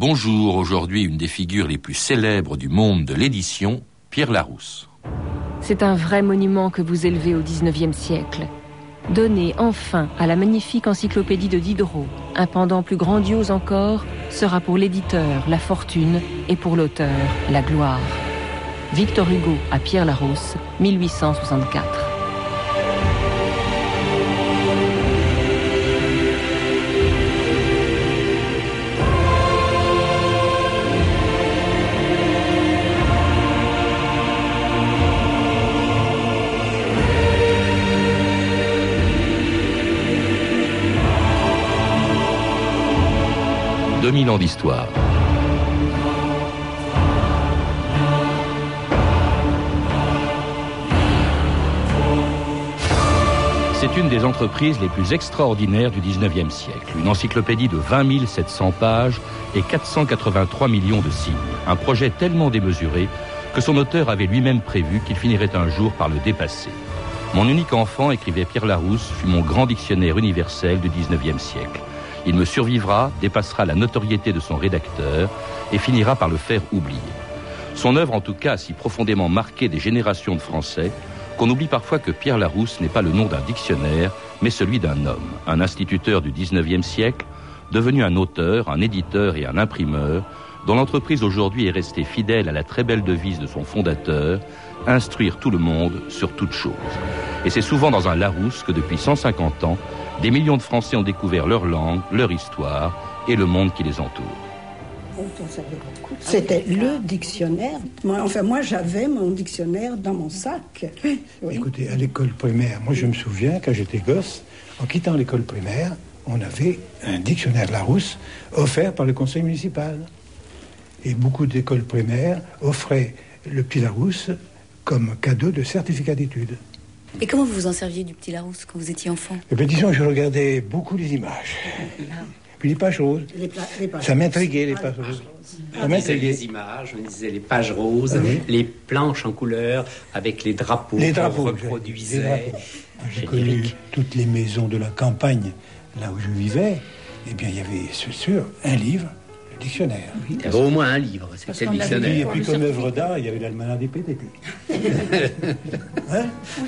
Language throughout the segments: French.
Bonjour, aujourd'hui une des figures les plus célèbres du monde de l'édition, Pierre Larousse. C'est un vrai monument que vous élevez au XIXe siècle. Donnez enfin à la magnifique encyclopédie de Diderot un pendant plus grandiose encore sera pour l'éditeur la fortune et pour l'auteur la gloire. Victor Hugo à Pierre Larousse, 1864. 2000 ans d'histoire. C'est une des entreprises les plus extraordinaires du 19e siècle. Une encyclopédie de 20 700 pages et 483 millions de signes. Un projet tellement démesuré que son auteur avait lui-même prévu qu'il finirait un jour par le dépasser. Mon unique enfant, écrivait Pierre Larousse, fut mon grand dictionnaire universel du 19e siècle. Il me survivra, dépassera la notoriété de son rédacteur et finira par le faire oublier. Son œuvre, en tout cas, a si profondément marqué des générations de Français qu'on oublie parfois que Pierre Larousse n'est pas le nom d'un dictionnaire, mais celui d'un homme, un instituteur du XIXe siècle, devenu un auteur, un éditeur et un imprimeur, dont l'entreprise aujourd'hui est restée fidèle à la très belle devise de son fondateur, instruire tout le monde sur toute chose. Et c'est souvent dans un Larousse que depuis 150 ans, des millions de Français ont découvert leur langue, leur histoire et le monde qui les entoure. C'était le dictionnaire. enfin, moi, j'avais mon dictionnaire dans mon sac. Écoutez, à l'école primaire, moi, je me souviens, quand j'étais gosse, en quittant l'école primaire, on avait un dictionnaire Larousse offert par le conseil municipal. Et beaucoup d'écoles primaires offraient le petit Larousse comme cadeau de certificat d'études. Et comment vous vous en serviez du petit Larousse quand vous étiez enfant? Eh bien, disons, je regardais beaucoup les images. Puis les pages roses. Ça m'intriguait, les pages roses. On disait les images, on disait les pages roses, ah les planches en couleur avec les drapeaux les drapeaux, reproduisait. J'ai connu toutes les maisons de la campagne, là où je vivais. Eh bien, il y avait, c'est sûr, un livre dictionnaire. il y avait au moins un livre, c'était le dictionnaire. Et puis, comme œuvre d'art, il y avait l'almanach des PTT. hein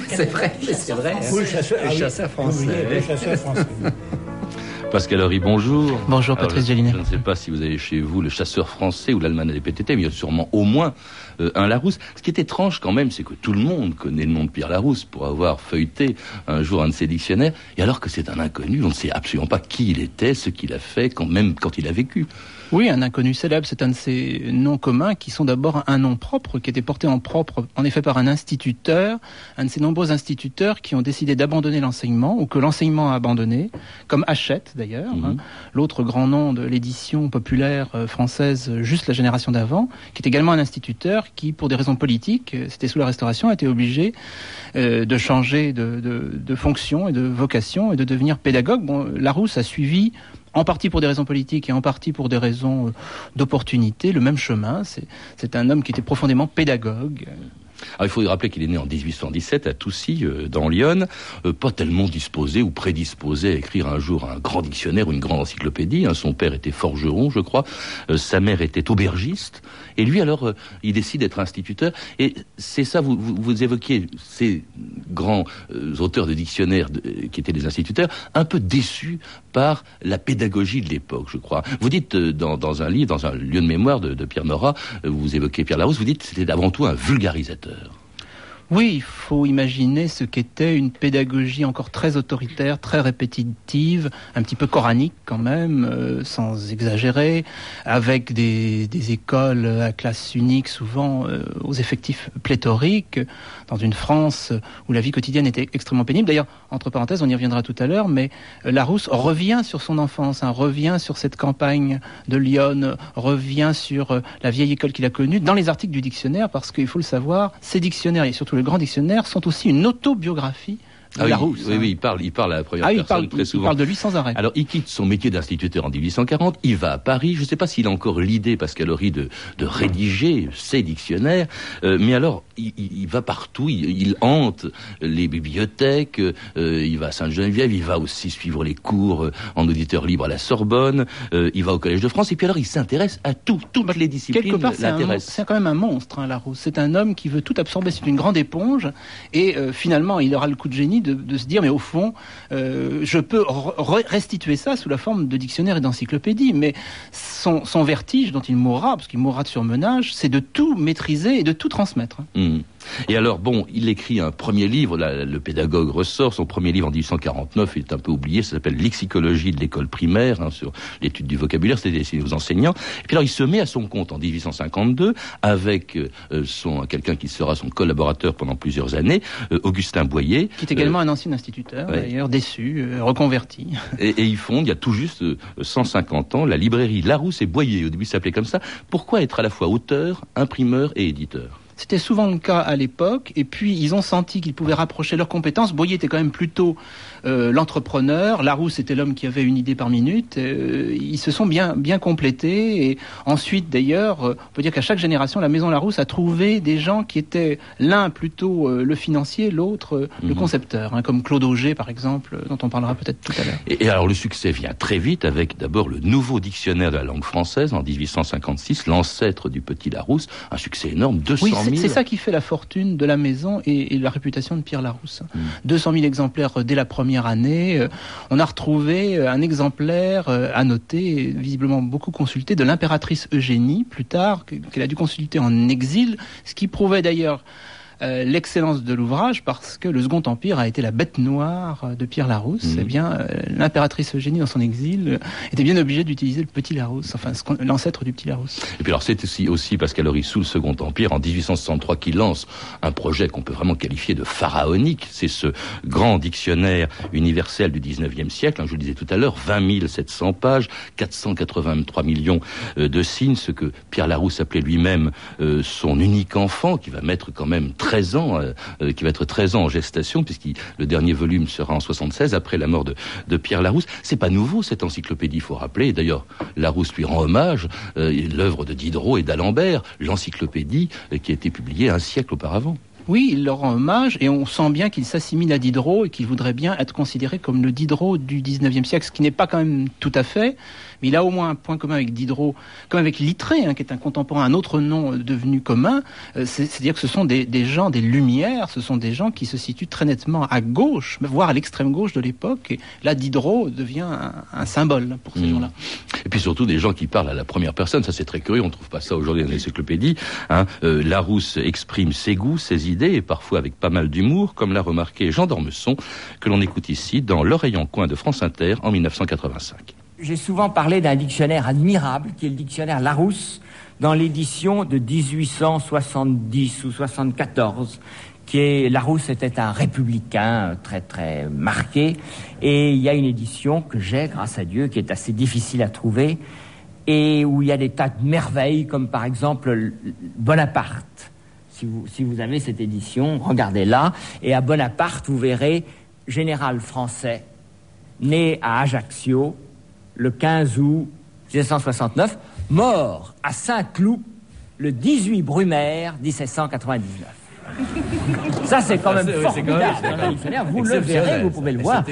c'est vrai, c'est vrai. le chasseur, le chasseur français. le chasseur français. Pascal Horry, bonjour. Bonjour Patrice Gélinet. Je ne sais pas si vous avez chez vous le chasseur français ou l'almanach des PTT, mais il y a sûrement au moins euh, un Larousse. Ce qui est étrange quand même, c'est que tout le monde connaît le nom de Pierre Larousse pour avoir feuilleté un jour un de ses dictionnaires, et alors que c'est un inconnu, on ne sait absolument pas qui il était, ce qu'il a fait, quand même quand il a vécu. Oui, un inconnu célèbre, c'est un de ces noms communs qui sont d'abord un nom propre, qui était porté en propre, en effet, par un instituteur, un de ces nombreux instituteurs qui ont décidé d'abandonner l'enseignement, ou que l'enseignement a abandonné, comme Hachette d'ailleurs, hein, mhm. l'autre grand nom de l'édition populaire euh, française, juste la génération d'avant, qui est également un instituteur qui, pour des raisons politiques, euh, c'était sous la Restauration, a été obligé euh, de changer de, de, de, fonction et de vocation et de devenir pédagogue. Bon, Larousse a suivi en partie pour des raisons politiques et en partie pour des raisons euh, d'opportunité, le même chemin. C'est un homme qui était profondément pédagogue. Alors, il faut rappeler qu'il est né en 1817 à Toussy, euh, dans Lyon, euh, pas tellement disposé ou prédisposé à écrire un jour un grand dictionnaire ou une grande encyclopédie. Hein. Son père était forgeron, je crois. Euh, sa mère était aubergiste. Et lui, alors, il décide d'être instituteur. Et c'est ça, vous, vous, évoquiez ces grands auteurs de dictionnaires qui étaient des instituteurs, un peu déçus par la pédagogie de l'époque, je crois. Vous dites dans, dans, un livre, dans un lieu de mémoire de, de Pierre Nora, vous évoquez Pierre Larousse, vous dites c'était avant tout un vulgarisateur. euh, Oui, il faut imaginer ce qu'était une pédagogie encore très autoritaire, très répétitive, un petit peu coranique quand même, euh, sans exagérer, avec des, écoles à classe unique, souvent euh, aux effectifs pléthoriques, dans une France où la vie quotidienne était extrêmement pénible. D'ailleurs, entre parenthèses, on y reviendra tout à l'heure, mais euh, Larousse revient sur son enfance, hein, revient sur cette campagne de Lyon, revient sur la vieille école qu'il a connue dans les articles du dictionnaire, parce qu'il faut le savoir, ces dictionnaires et surtout le grand dictionnaire sont aussi une autobiographie Ah oui, Larousse. oui, hein. oui, il parle, il parle à la première Ah, il personne parle, très il souvent. parle de lui sans arrêt. Alors, il quitte son métier d'instituteur en 1840, il va à Paris. Je ne sais pas s'il a encore l'idée, Pascal Horry, de, de rédiger ses dictionnaires, euh, mais alors, il, il- il va partout, il, il hante les bibliothèques, euh, il va à Sainte-Geneviève, il va aussi suivre les cours euh, en auditeur libre à la Sorbonne, euh, il va au Collège de France, et puis alors, il s'intéresse à tout, toutes les disciplines l'intéressent. c'est quand même un monstre, hein, Larousse. C'est un homme qui veut tout absorber, c'est une grande éponge, et euh, finalement, il aura le coup de génie de, se dire, mais au fond, euh, je peux re- re- restituer ça sous la forme de dictionnaire et d'encyclopédie, mais son, son vertige dont il mourra, parce qu'il mourra de surmenage, c'est de tout maîtriser et de tout transmettre. Hmm. Et alors, bon, il écrit un premier livre, là, le pédagogue ressort, son premier livre en 1849, il est un peu oublié, ça s'appelle Lexicologie de l'école primaire, hein, sur l'étude du vocabulaire, c'est destiné aux enseignants. Et puis alors, il se met à son compte en 1852 avec euh, son quelqu'un qui sera son collaborateur pendant plusieurs années, euh, Augustin Boyer. Qui est également un ancien instituteur, ouais. d'ailleurs, déçu, euh, reconverti. Et, et ils fondent, il y a tout juste euh, 150 ans, la librairie Larousse et Boyer. Au début, ça s'appelait comme ça. Pourquoi être à la fois auteur, imprimeur et éditeur? C'était souvent le cas à l'époque, et puis ils ont senti qu'ils pouvaient rapprocher leurs compétences. Boyer était quand même plutôt euh, l'entrepreneur, Larousse était l'homme qui avait une idée par minute. Euh, ils se sont bien bien complétés, et ensuite d'ailleurs, euh, on peut dire qu'à chaque génération, la maison Larousse a trouvé des gens qui étaient l'un plutôt le financier, l'autre le Mhm. concepteur, hein, comme Claude Auger par exemple, dont on parlera peut-être tout à l'heure. Et, et alors le succès vient très vite avec d'abord le nouveau dictionnaire de la langue française en 1856, l'ancêtre du Petit Larousse, un succès énorme, 200 Oui, 000. c'est c'est ça qui fait la fortune de la maison et, et la réputation de Pierre Larousse. Mm. 200 000 exemplaires euh, dès la première année. Euh, On a retrouvé euh, un exemplaire euh, annoté, visiblement beaucoup consulté, de l'impératrice Eugénie, plus tard, que- qu'elle a dû consulter en exil, ce qui prouvait d'ailleurs euh, l'excellence de l'ouvrage parce que le Second Empire a été la bête noire de Pierre Larousse. Mhm. Eh bien, euh, l'impératrice Eugénie, dans son exil, euh, était bien obligée d'utiliser le petit Larousse, enfin l'ancêtre du petit Larousse. Et puis alors c'est aussi, aussi Pascal Horry sous le Second Empire en 1863 qui lance un projet qu'on peut vraiment qualifier de pharaonique. C'est ce grand dictionnaire universel du 19e siècle. hein, je le disais tout à l'heure, 20 700 pages, 483 millions euh, de signes, ce que Pierre Larousse appelait lui-même euh, son unique enfant, qui va mettre quand même 13 ans, euh, euh, qui va être 13 ans en gestation, puisque le dernier volume sera en 76, après la mort de, de Pierre Larousse. C'est pas nouveau cette encyclopédie, il faut rappeler. D'ailleurs, Larousse lui rend hommage, euh, l'œuvre de Diderot et d'Alembert, l'encyclopédie qui a été publiée un siècle auparavant. Oui, il leur rend hommage et on sent bien qu'il s'assimile à Diderot et qu'il voudrait bien être considéré comme le Diderot du 19e siècle, ce qui n'est pas quand même tout à fait, mais il a au moins un point commun avec Diderot, comme avec Littré, hein, qui est un contemporain, un autre nom euh, devenu commun, euh, c'est- c'est-à-dire que ce sont des, des gens, des lumières, ce sont des gens qui se situent très nettement à gauche, voire à l'extrême gauche de l'époque, et là Diderot devient un, un symbole pour ces Mmh. gens-là. Et puis surtout des gens qui parlent à la première personne, ça c'est très curieux, on ne trouve pas ça aujourd'hui dans l'encyclopédie. Hein. Euh, Larousse exprime ses goûts, ses idées, et parfois avec pas mal d'humour, comme l'a remarqué Jean d'Ormesson, que l'on écoute ici dans L'oreille en coin de France Inter en 1985. J'ai souvent parlé d'un dictionnaire admirable qui est le dictionnaire Larousse dans l'édition de 1870 ou 74 qui est Larousse était un républicain euh, très très marqué et il y a une édition que j'ai grâce à Dieu qui est assez difficile à trouver et où il y a des tas de merveilles comme par exemple Bonaparte. Si vous, si vous avez cette édition, regardez-la et à Bonaparte vous verrez général français né à Ajaccio le 15 août 1769, mort à Saint-Cloud le 18 Brumaire 1799. Ça, c'est quand même c'est- formidable. quand même- dictionnaire. Vous le verrez, vous pouvez le voir.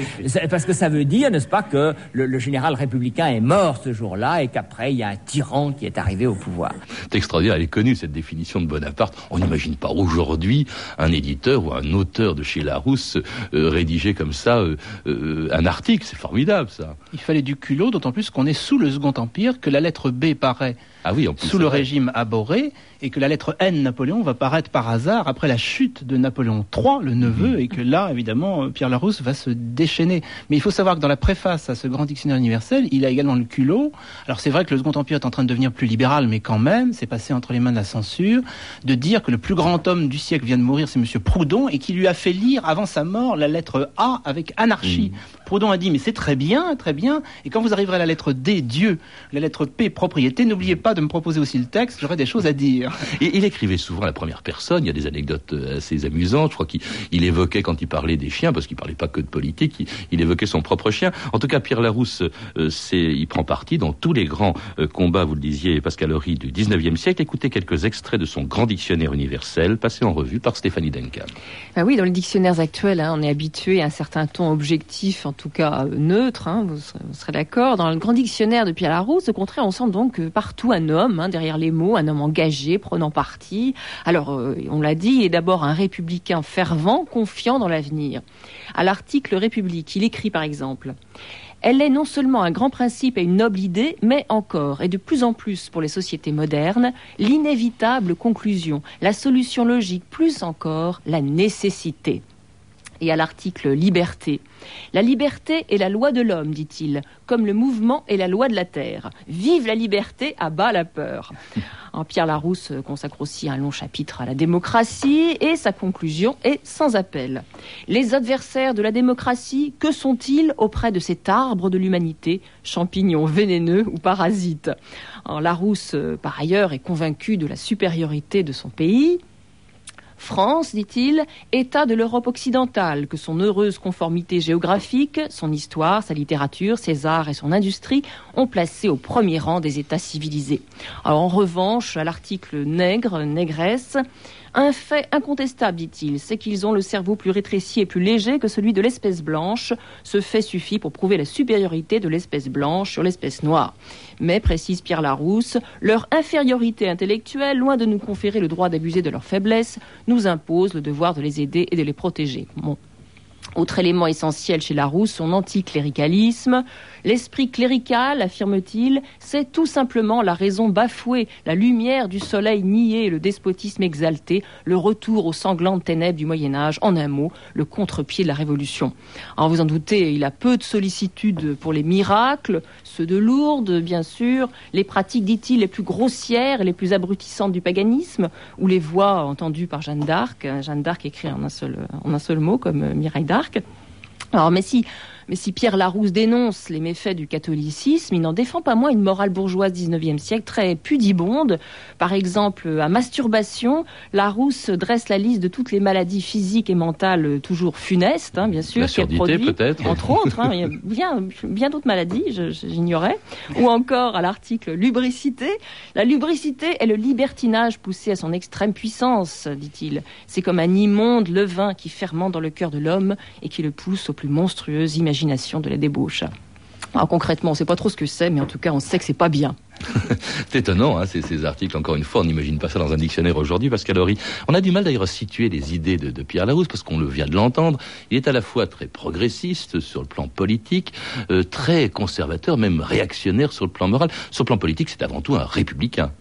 Parce que ça veut dire, n'est-ce pas, que le, le général républicain est mort ce jour-là et qu'après, il y a un tyran qui est arrivé au pouvoir. C'est extraordinaire, elle est connue cette définition de Bonaparte. On n'imagine pas aujourd'hui un éditeur ou un auteur de chez Larousse euh, rédiger comme ça euh, euh, un article, c'est formidable ça. Il fallait du culot, d'autant plus qu'on est sous le Second Empire, que la lettre B paraît Ah oui, en plus. sous le vrai. régime aboré et que la lettre N Napoléon va paraître par hasard après la chute de Napoléon III, le neveu, Mhm. et que là, évidemment, euh, Pierre Larousse va se déchaîner. Mais il faut savoir que dans la préface à ce grand dictionnaire universel, il a également le culot. Alors c'est vrai que le Second Empire est en train de devenir plus libéral, mais quand même, c'est passé entre les mains de la censure, de dire que le plus grand homme du siècle vient de mourir, c'est Monsieur Proudhon, et qui lui a fait lire avant sa mort la lettre A avec anarchie. Proudhon a dit, mais c'est très bien, très bien, et quand vous arriverez à la lettre D, Dieu, la lettre P, propriété, n'oubliez pas pas de me proposer aussi le texte, j'aurais des choses à dire. Et il écrivait souvent à la première personne. Il y a des anecdotes euh, assez amusantes. Je crois qu'il il évoquait quand il parlait des chiens, parce qu'il parlait pas que de politique, il, il évoquait son propre chien. En tout cas, Pierre Larousse, euh, c'est, il prend parti dans tous les grands euh, combats, vous le disiez, Pascal Horry, du 19e siècle. Écoutez quelques extraits de son grand dictionnaire universel, passé en revue par Stéphanie Duncan. Ah oui, dans les dictionnaires actuels, hein, on est habitué à un certain ton objectif, en tout cas neutre, hein, vous serez, d'accord. Dans le grand dictionnaire de Pierre Larousse, au contraire, on sent donc partout un homme, hein, derrière les mots, un homme engagé, prenant parti. Alors, euh, on l'a dit, est d'abord un républicain fervent, confiant dans l'avenir. À l'article République, il écrit par exemple elle est non seulement un grand principe et une noble idée, mais encore, et de plus en plus pour les sociétés modernes, l'inévitable conclusion, la solution logique, plus encore la nécessité. Et à l'article Liberté. La liberté est la loi de l'homme, dit-il, comme le mouvement est la loi de la terre. Vive la liberté, à bas la peur. En Pierre Larousse consacre aussi un long chapitre à la démocratie et sa conclusion est sans appel. Les adversaires de la démocratie, que sont-ils auprès de cet arbre de l'humanité, champignons vénéneux ou parasites? En Larousse, euh, par ailleurs, est convaincu de la supériorité de son pays. France, dit-il, État de l'Europe occidentale, que son heureuse conformité géographique, son histoire, sa littérature, ses arts et son industrie ont placé au premier rang des États civilisés. En revanche, à l'article nègre, négresse, un fait incontestable, dit-il, c'est qu'ils ont le cerveau plus rétréci et plus léger que celui de l'espèce blanche. Ce fait suffit pour prouver la supériorité de l'espèce blanche sur l'espèce noire. Mais, précise Pierre Larousse, leur infériorité intellectuelle, loin de nous conférer le droit d'abuser de leur faiblesse, nous impose le devoir de les aider et de les protéger. Autre élément essentiel chez Larousse, son anticléricalisme. L'esprit clérical, affirme-t-il, c'est tout simplement la raison bafouée, la lumière du soleil niée, le despotisme exalté, le retour aux sanglantes ténèbres du Moyen Âge, en un mot, le contre-pied de la Révolution. Alors vous en doutez, il a peu de sollicitude pour les miracles, ceux de Lourdes, bien sûr, les pratiques, dit-il, les plus grossières et les plus abrutissantes du paganisme, ou les voix entendues par Jeanne d'Arc, Jeanne d'Arc écrit en un seul, en un seul mot, comme Mireille Alors, mais si, mais si Pierre Larousse dénonce les méfaits du catholicisme, il n'en défend pas moins une morale bourgeoise 19e siècle très pudibonde. Par exemple, à masturbation, Larousse dresse la liste de toutes les maladies physiques et mentales toujours funestes, hein, bien sûr, La qu'elle surdité, produit, peut-être. entre autres. hein, il y a bien, bien d'autres maladies, j'ignorais. Ou encore à l'article lubricité. La lubricité est le libertinage poussé à son extrême puissance, dit-il. C'est comme un immonde levain qui fermente dans le cœur de l'homme et qui le pousse aux plus monstrueuses imaginations de la débauche. Alors concrètement, on ne sait pas trop ce que c'est, mais en tout cas, on sait que c'est pas bien. C'est étonnant, hein, ces, articles, encore une fois, on n'imagine pas ça dans un dictionnaire aujourd'hui, Pascal Horry. On a du mal d'ailleurs à situer les idées de, de Pierre Larousse, parce qu'on le vient de l'entendre. Il est à la fois très progressiste sur le plan politique, euh, très conservateur, même réactionnaire sur le plan moral. Sur le plan politique, c'est avant tout un républicain.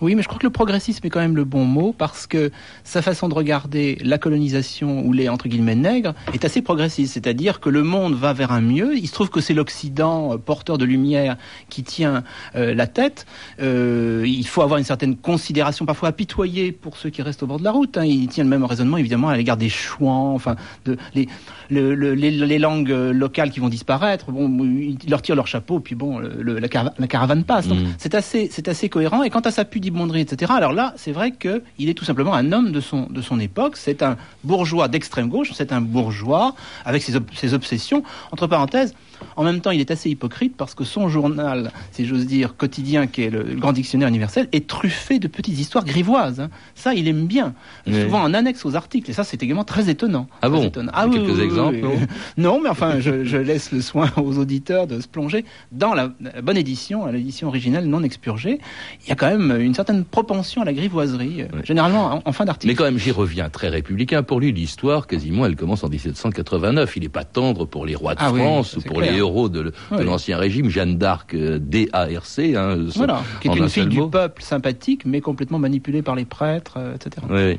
Oui, mais je crois que le progressisme est quand même le bon mot parce que sa façon de regarder la colonisation ou les entre guillemets nègres est assez progressiste. C'est-à-dire que le monde va vers un mieux. Il se trouve que c'est l'Occident euh, porteur de lumière qui tient euh, la tête. Euh, il faut avoir une certaine considération, parfois apitoyée pour ceux qui restent au bord de la route. Hein. Il tient le même raisonnement évidemment à l'égard des chouans, enfin de les, le- le- les, les langues locales qui vont disparaître. Bon, ils leur tirent leur chapeau, puis bon, le- la, carava- la caravane passe. Mm. c'est assez, c'est assez cohérent. Et quant à sa etc. Alors là, c'est vrai que il est tout simplement un homme de son de son époque. C'est un bourgeois d'extrême gauche. C'est un bourgeois avec ses, ob- ses obsessions. Entre parenthèses. En même temps, il est assez hypocrite parce que son journal, si j'ose dire, quotidien, qui est le, le grand dictionnaire universel, est truffé de petites histoires grivoises. hein. Ça, il aime bien. Oui. Souvent en annexe aux articles. Et ça, c'est également très étonnant. Ah Très bon étonnant. Quelques exemples, non Non, mais enfin, je, je laisse le soin aux auditeurs de se plonger dans la, la bonne édition, l'édition originale non expurgée. Il y a quand même une certaine propension à la grivoiserie, euh, Oui. généralement en, en fin d'article. Mais quand même, j'y reviens, très républicain. Pour lui, l'histoire, quasiment, elle commence en 1789. Il n'est pas tendre pour les rois de Ah France ou pour clair. les héros de, de l'ancien régime. Jeanne d'Arc, euh, D-A-R-C. Hein, Voilà, qui est un une fille du mot. peuple sympathique, mais complètement manipulée par les prêtres, euh, etc. Oui,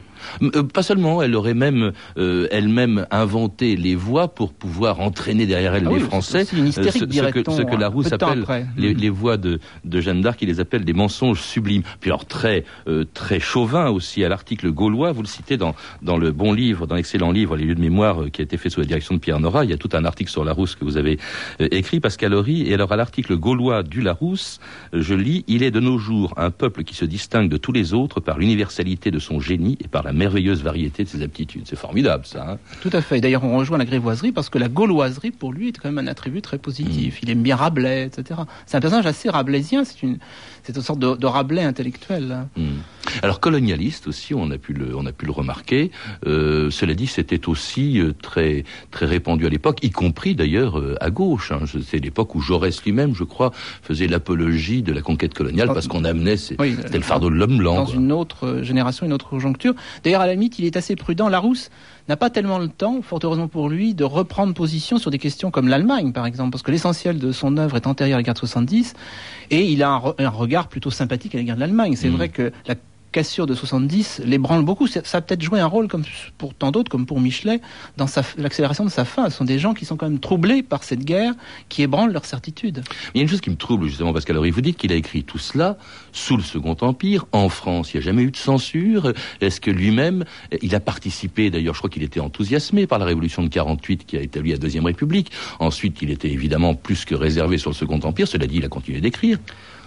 euh, pas seulement, elle aurait même elle-même inventé les voix pour pouvoir entraîner derrière elle Ah les Français. une ce, ce que, ce que un Larousse appelle les, les voix de, de Jeanne d'Arc, il les appelle des mensonges sublimes. Puis alors très euh, très chauvin aussi à l'article gaulois. Vous le citez dans dans le bon livre, dans l'excellent livre Les lieux de mémoire qui a été fait sous la direction de Pierre Nora. Il y a tout un article sur Larousse que vous avez écrit, Pascal Horry. Et alors à l'article gaulois du Larousse, je lis il est de nos jours un peuple qui se distingue de tous les autres par l'universalité de son génie et par la merveilleuse variété de ses aptitudes. C'est formidable ça. Hein tout à fait. D'ailleurs, on rejoint la grévoiserie parce que la gauloiserie, pour lui, est quand même un attribut très positif. Mm. Il aime bien Rabelais, etc. C'est un personnage assez rabelaisien. C'est une, c'est une sorte de, Rabelais intellectuel. Hein. Mm. Alors colonialiste aussi, on a pu le, on a pu le remarquer. Euh, cela dit, c'était aussi euh, très, très répandu à l'époque, y compris d'ailleurs euh, à gauche. Hein. C'est l'époque où Jaurès lui-même, je crois, faisait l'apologie de la conquête coloniale parce qu'on amenait, c'était le fardeau de l'homme blanc. Dans une autre génération, une autre conjoncture. D'ailleurs, à la limite, il est assez prudent. Larousse n'a pas tellement le temps, fort heureusement pour lui, de reprendre position sur des questions comme l'Allemagne, par exemple, parce que l'essentiel de son œuvre est antérieur à la guerre de 70, et il a un, regard plutôt sympathique à l'égard de l'Allemagne. C'est mmh. vrai que la cassure de 70 l'ébranle beaucoup. Ça, a peut-être joué un rôle, comme pour tant d'autres, comme pour Michelet, dans l'accélération de sa fin. Ce sont des gens qui sont quand même troublés par cette guerre qui ébranle leur certitude. Il y a une chose qui me trouble, justement, Pascal Horry. Vous dites qu'il a écrit tout cela sous le Second Empire, en France. Il n'y a jamais eu de censure. Est-ce que lui-même, il a participé, d'ailleurs, je crois qu'il était enthousiasmé par la Révolution de 48 qui a établi la Deuxième République. Ensuite, il était évidemment plus que réservé sur le Second Empire. Cela dit, il a continué d'écrire.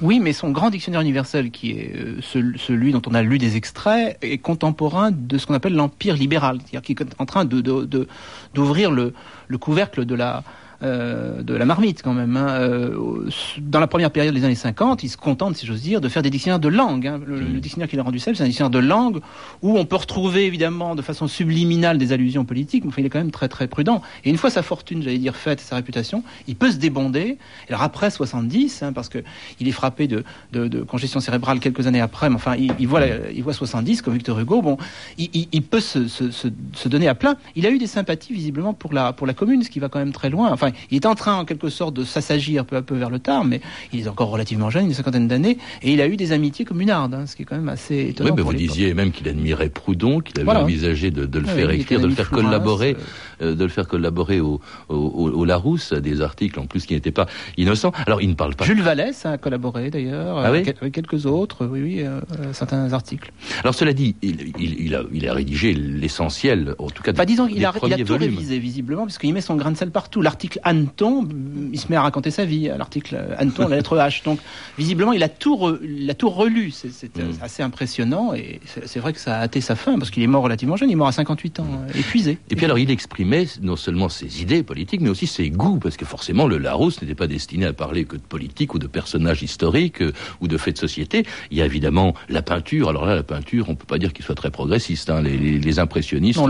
Oui, mais son grand dictionnaire universel, qui est euh, celui dont on a lu des extraits, est contemporain de ce qu'on appelle l'empire libéral, c'est-à-dire qui est en train d'ouvrir le, le couvercle de la euh, de la marmite quand même. Hein. Euh, dans la première période des années 50, il se contente, si j'ose dire, de faire des dictionnaires de langue. Hein. Le, mm. dictionnaire qu'il a rendu célèbre, c'est un dictionnaire de langue où on peut retrouver évidemment de façon subliminale des allusions politiques, mais enfin, il est quand même très très prudent. Et une fois sa fortune, j'allais dire, faite, sa réputation, il peut se débonder. alors après 70, hein, parce que il est frappé de, de, de, congestion cérébrale quelques années après, mais enfin, il, voit, il voit 70 comme Victor Hugo. Bon, il, il, peut se, se, se, donner à plein. Il a eu des sympathies visiblement pour la pour la commune, ce qui va quand même très loin. Enfin, il est en train, en quelque sorte, de s'assagir peu à peu vers le tard, mais il est encore relativement jeune, une cinquantaine d'années, et il a eu des amitiés communardes, hein, ce qui est quand même assez étonnant. Oui, mais vous disiez même qu'il admirait Proudhon, qu'il avait envisagé de, le faire écrire, de le faire collaborer, euh, de le faire collaborer au, au, Larousse des articles en plus qui n'étaient pas innocents. Alors il ne parle pas. Jules Vallès a collaboré d'ailleurs, ah avec quelques autres, oui, oui, euh, certains articles. Alors cela dit, il, il, a, il a rédigé l'essentiel, en tout cas. Bah, disons a, il a tout révisé visiblement, parce qu'il met son grain de sel partout. L'article Anton, il se met à raconter sa vie. L'article Anton, la lettre H. Donc visiblement, il a tout, il a tout relu. C'est mm. assez impressionnant et c'est vrai que ça a hâté sa fin parce qu'il est mort relativement jeune. Il est mort à 58 ans, épuisé. Et puis alors, il exprime mais non seulement ses idées politiques, mais aussi ses goûts, parce que forcément, le Larousse n'était pas destiné à parler que de politique ou de personnages historiques euh, ou de faits de société. Il y a évidemment la peinture. Alors là, la peinture, on peut pas dire qu'il soit très progressiste. Hein. Les, impressionnistes,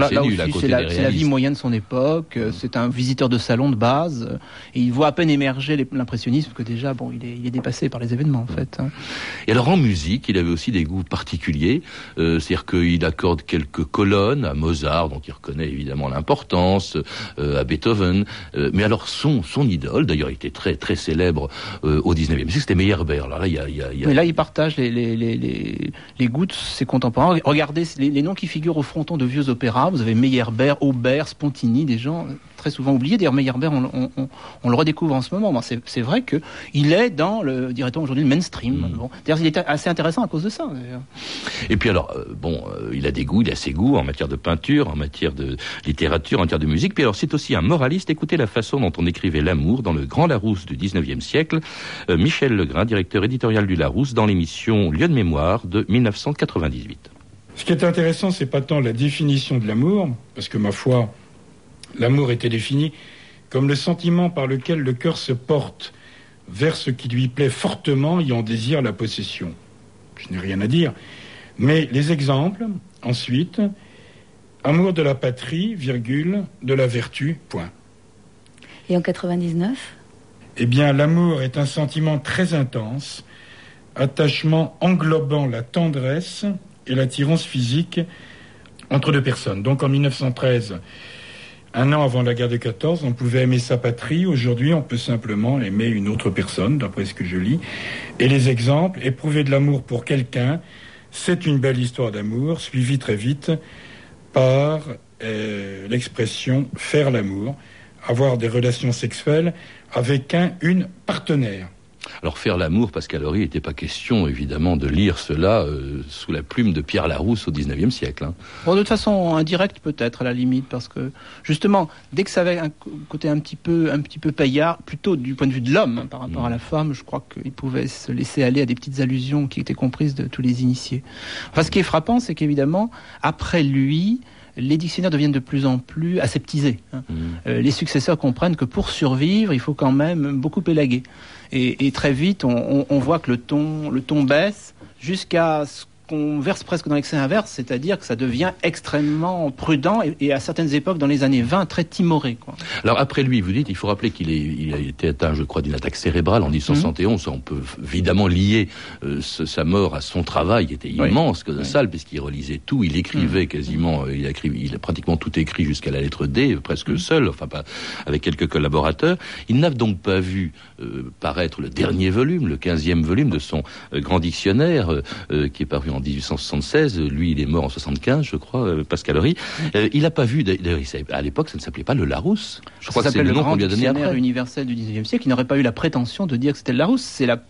c'est la, la, vie moyenne de son époque. Euh, c'est un visiteur de salon de base. Euh, et il voit à peine émerger l'impressionnisme que déjà, bon, il est, il est, dépassé par les événements, en fait. Hein. Et alors, en musique, il avait aussi des goûts particuliers. C'est-à-dire qu'il accorde quelques colonnes à Mozart, dont il reconnaît évidemment l'importance euh, à Beethoven. Euh, mais alors son son idole, d'ailleurs, il était très très célèbre euh, au 19e siècle, c'était Meyerbeer. Alors là, il y a, y a, y a... Mais là, il partage les, les, les, les, goûts de ses contemporains. Regardez les, les noms qui figurent au fronton de vieux opéras. Vous avez Meyerbeer, Aubert, Spontini, des gens très souvent oublié. D'ailleurs, Meyerbeer, on, on, le redécouvre en ce moment. c'est vrai qu'il est dans, le, dirait-on aujourd'hui, le mainstream. Mm. Bon. D'ailleurs, il est assez intéressant à cause de ça. Et puis alors, euh, bon, euh, il a des goûts, il a ses goûts en matière de peinture, en matière de littérature, en matière de musique. Puis alors, c'est aussi un moraliste. Écoutez la façon dont on écrivait l'amour dans le Grand Larousse du 19e siècle. Euh, Michel Legrain, directeur éditorial du Larousse, dans l'émission Lieu de mémoire de 1998. Ce qui est intéressant, c'est pas tant la définition de l'amour, parce que ma foi, L'amour était défini comme le sentiment par lequel le cœur se porte vers ce qui lui plaît fortement et en désire la possession. Je n'ai rien à dire. Mais les exemples, ensuite, amour de la patrie, virgule, de la vertu, point. Et en 99 Eh bien, l'amour est un sentiment très intense, attachement englobant la tendresse et l'attirance physique entre deux personnes. Donc en 1913, un an avant la guerre de 14, on pouvait aimer sa patrie. Aujourd'hui, on peut simplement aimer une autre personne, d'après ce que je lis. Et les exemples, éprouver de l'amour pour quelqu'un, c'est une belle histoire d'amour, suivie très vite par euh, l'expression faire l'amour, avoir des relations sexuelles avec un, une partenaire. Alors faire l'amour, Pascal Horry, n'était pas question évidemment de lire cela euh, sous la plume de Pierre Larousse au XIXe siècle. Hein. Bon, de toute façon indirecte peut-être à la limite, parce que justement, dès que ça avait un côté un petit peu, un petit peu paillard, plutôt du point de vue de l'homme hein, par rapport à la femme, je crois qu'il pouvait se laisser aller à des petites allusions qui étaient comprises de tous les initiés. Enfin, ce qui est frappant, c'est qu'évidemment, après lui, les dictionnaires deviennent de plus en plus aseptisés. Hein. Mmh. Euh, les successeurs comprennent que pour survivre, il faut quand même beaucoup élaguer. Et, très vite, on, on, voit que le ton, le ton baisse jusqu'à ce qu'on verse presque dans l'excès inverse, c'est-à-dire que ça devient extrêmement prudent et, à certaines époques, dans les années 20, très timoré. Quoi. Alors après lui, vous dites, il faut rappeler qu'il il a été atteint, je crois, d'une attaque cérébrale en 1971. Mhm. On peut évidemment lier euh, sa mort à son travail, qui était immense, que salle, puisqu'il relisait tout, il écrivait mhm. quasiment, euh, il a, écrit, il a pratiquement tout écrit jusqu'à la lettre D, presque mhm. seul, enfin pas avec quelques collaborateurs. Il n'a donc pas vu euh, paraître le dernier volume, le 15e volume de son grand dictionnaire, qui est paru en en 1876. Lui, il est mort en 75, je crois, euh, Pascal Horry. Euh, il n'a pas vu, à l'époque, ça ne s'appelait pas le Larousse. Je crois que c'est le nom qu'on lui a donné après. universel du 19e siècle. Il n'aurait pas eu la prétention de dire que c'était le Larousse. C'est la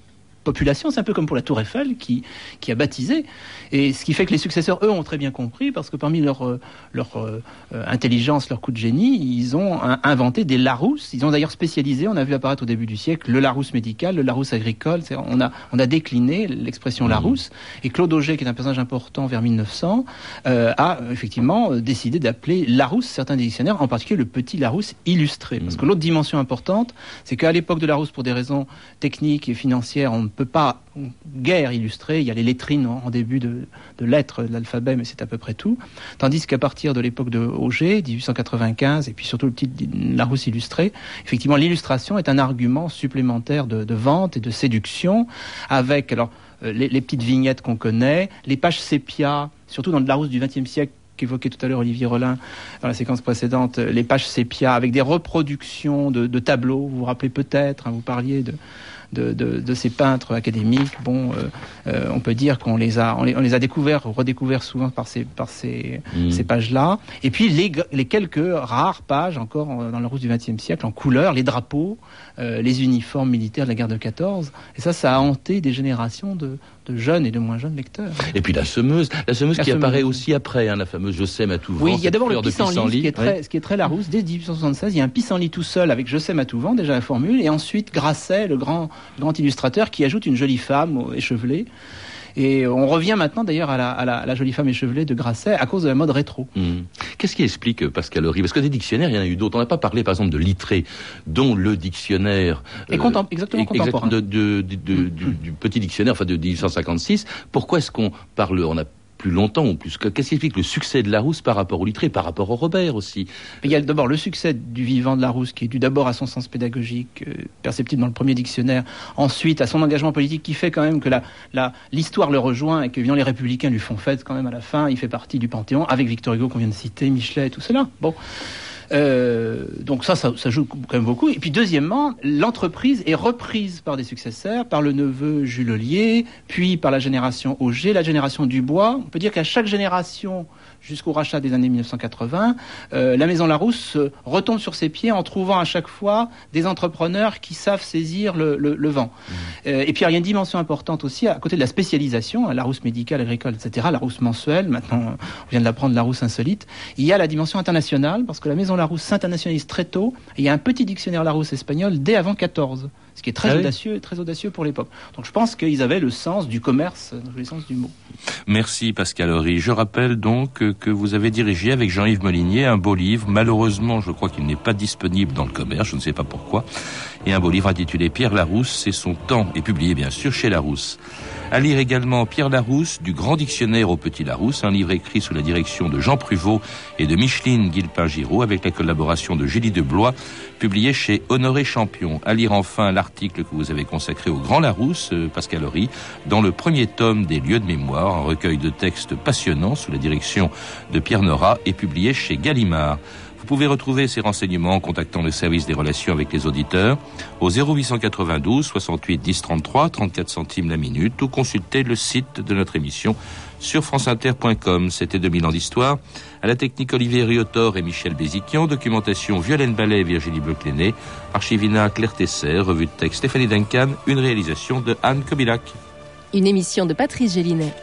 population, c'est un peu comme pour la Tour Eiffel qui, qui a baptisé. Et ce qui fait que les successeurs, eux, ont très bien compris, parce que parmi leur, euh, leur euh, intelligence, leur coup de génie, ils ont inventé des Larousse. Ils ont d'ailleurs spécialisé, on a vu apparaître au début du siècle, le Larousse médical, le Larousse agricole. On a, on a décliné l'expression mmh. Larousse. Et Claude Auger, qui est un personnage important vers 1900, euh, a effectivement décidé d'appeler Larousse certains dictionnaires, en particulier le petit Larousse illustré. Parce mmh. que l'autre dimension importante, c'est qu'à l'époque de Larousse, pour des raisons techniques et financières, on ne peut pas guère illustrer. Il y a les lettrines en, début de, lettres de l'alphabet, mais c'est à peu près tout. Tandis qu'à partir de l'époque de Auger, 1895, et puis surtout le petit Larousse illustré, effectivement, l'illustration est un argument supplémentaire de, vente et de séduction, avec alors euh, les, petites vignettes qu'on connaît, les pages sépia, surtout dans le Larousse du XXe siècle qu'évoquait tout à l'heure Olivier Rollin dans la séquence précédente, les pages sépia avec des reproductions de, tableaux. Vous vous rappelez peut-être, hein, vous parliez de, de, de, ces peintres académiques, bon, euh, euh, on peut dire qu'on les a, on les, a découverts, redécouverts souvent par ces, par ces, mmh. ces pages-là. Et puis les, les, quelques rares pages encore dans le rouge du XXe siècle en couleur, les drapeaux, euh, les uniformes militaires de la guerre de 14. Et ça, ça a hanté des générations de, de jeunes et de moins jeunes lecteurs. Et puis la semeuse, la semeuse qui apparaît aussi après, hein, la fameuse Je sème à tout vent. Oui, il y a d'abord le pissenlit, ce, qui est très, ce qui est très Larousse. Dès 1876, il y a un pissenlit tout seul avec Je sème à tout vent, déjà la formule, et ensuite Grasset, le grand, grand illustrateur, qui ajoute une jolie femme échevelée. Et on revient maintenant d'ailleurs à, la, jolie femme échevelée de Grasset à cause de la mode rétro. Hmm. Qu'est-ce qui explique euh, Pascal Horry? Parce que des dictionnaires, il y en a eu d'autres. On n'a pas parlé par exemple de Littré, dont le dictionnaire... Euh, exactement contemporain. du, petit dictionnaire, enfin de 1856. Pourquoi est-ce qu'on parle... On a plus longtemps ou plus. Qu'est-ce qui explique le succès de Larousse par rapport au Littré, par rapport au Robert aussi? Il y a d'abord le succès du vivant de Larousse qui est dû d'abord à son sens pédagogique euh, perceptible dans le premier dictionnaire, ensuite à son engagement politique qui fait quand même que l'histoire le rejoint et que les républicains lui font fête quand même à la fin. Il fait partie du Panthéon avec Victor Hugo qu'on vient de citer, Michelet et tout cela. Bon. Euh, donc ça, ça, joue quand même beaucoup. Et puis deuxièmement, l'entreprise est reprise par des successeurs, par le neveu Jules Ollier, puis par la génération Auger, la génération Dubois. On peut dire qu'à chaque génération, jusqu'au rachat des années 1980, euh, la Maison Larousse retombe sur ses pieds en trouvant à chaque fois des entrepreneurs qui savent saisir le, vent. Mmh. Euh, et puis il y a une dimension importante aussi, à côté de la spécialisation, Larousse médicale, agricole, etc., Larousse mensuelle, maintenant on vient de l'apprendre, Larousse insolite, il y a la dimension internationale, parce que la Maison Larousse s'internationalise très tôt, et il y a un petit dictionnaire Larousse espagnol dès avant 14 ce qui est très ah audacieux, très audacieux pour l'époque. Donc je pense qu'ils avaient le sens du commerce, le sens du mot. Merci Pascal Horry. Je rappelle donc que vous avez dirigé avec Jean-Yves Molinier un beau livre. Malheureusement, je crois qu'il n'est pas disponible dans le commerce, je ne sais pas pourquoi. Et un beau livre intitulé Pierre Larousse, c'est son temps, et publié bien sûr chez Larousse. À lire également Pierre Larousse, du Grand Dictionnaire au Petit Larousse, un livre écrit sous la direction de Jean Pruvot et de Micheline Guilpin-Giraud, avec la collaboration de Julie Deblois, publié chez Honoré Champion. À lire enfin l'article que vous avez consacré au Grand Larousse, euh, Pascal Horry, dans le premier tome des lieux de mémoire, un recueil de textes passionnants sous la direction de Pierre Nora et publié chez Gallimard. Pouvez retrouver ces renseignements en contactant le service des relations avec les auditeurs au 0892 68 10 33 34 centimes la minute ou consulter le site de notre émission sur franceinter.com. C'était 2000 ans d'histoire. À la technique Olivier Riotor et Michel Béziquian, documentation Violaine Ballet et Virginie Bleucléné, archivina Claire Tesser, revue de texte Stéphanie Duncan, une réalisation de Anne Kobilac. Une émission de Patrice Gélinet.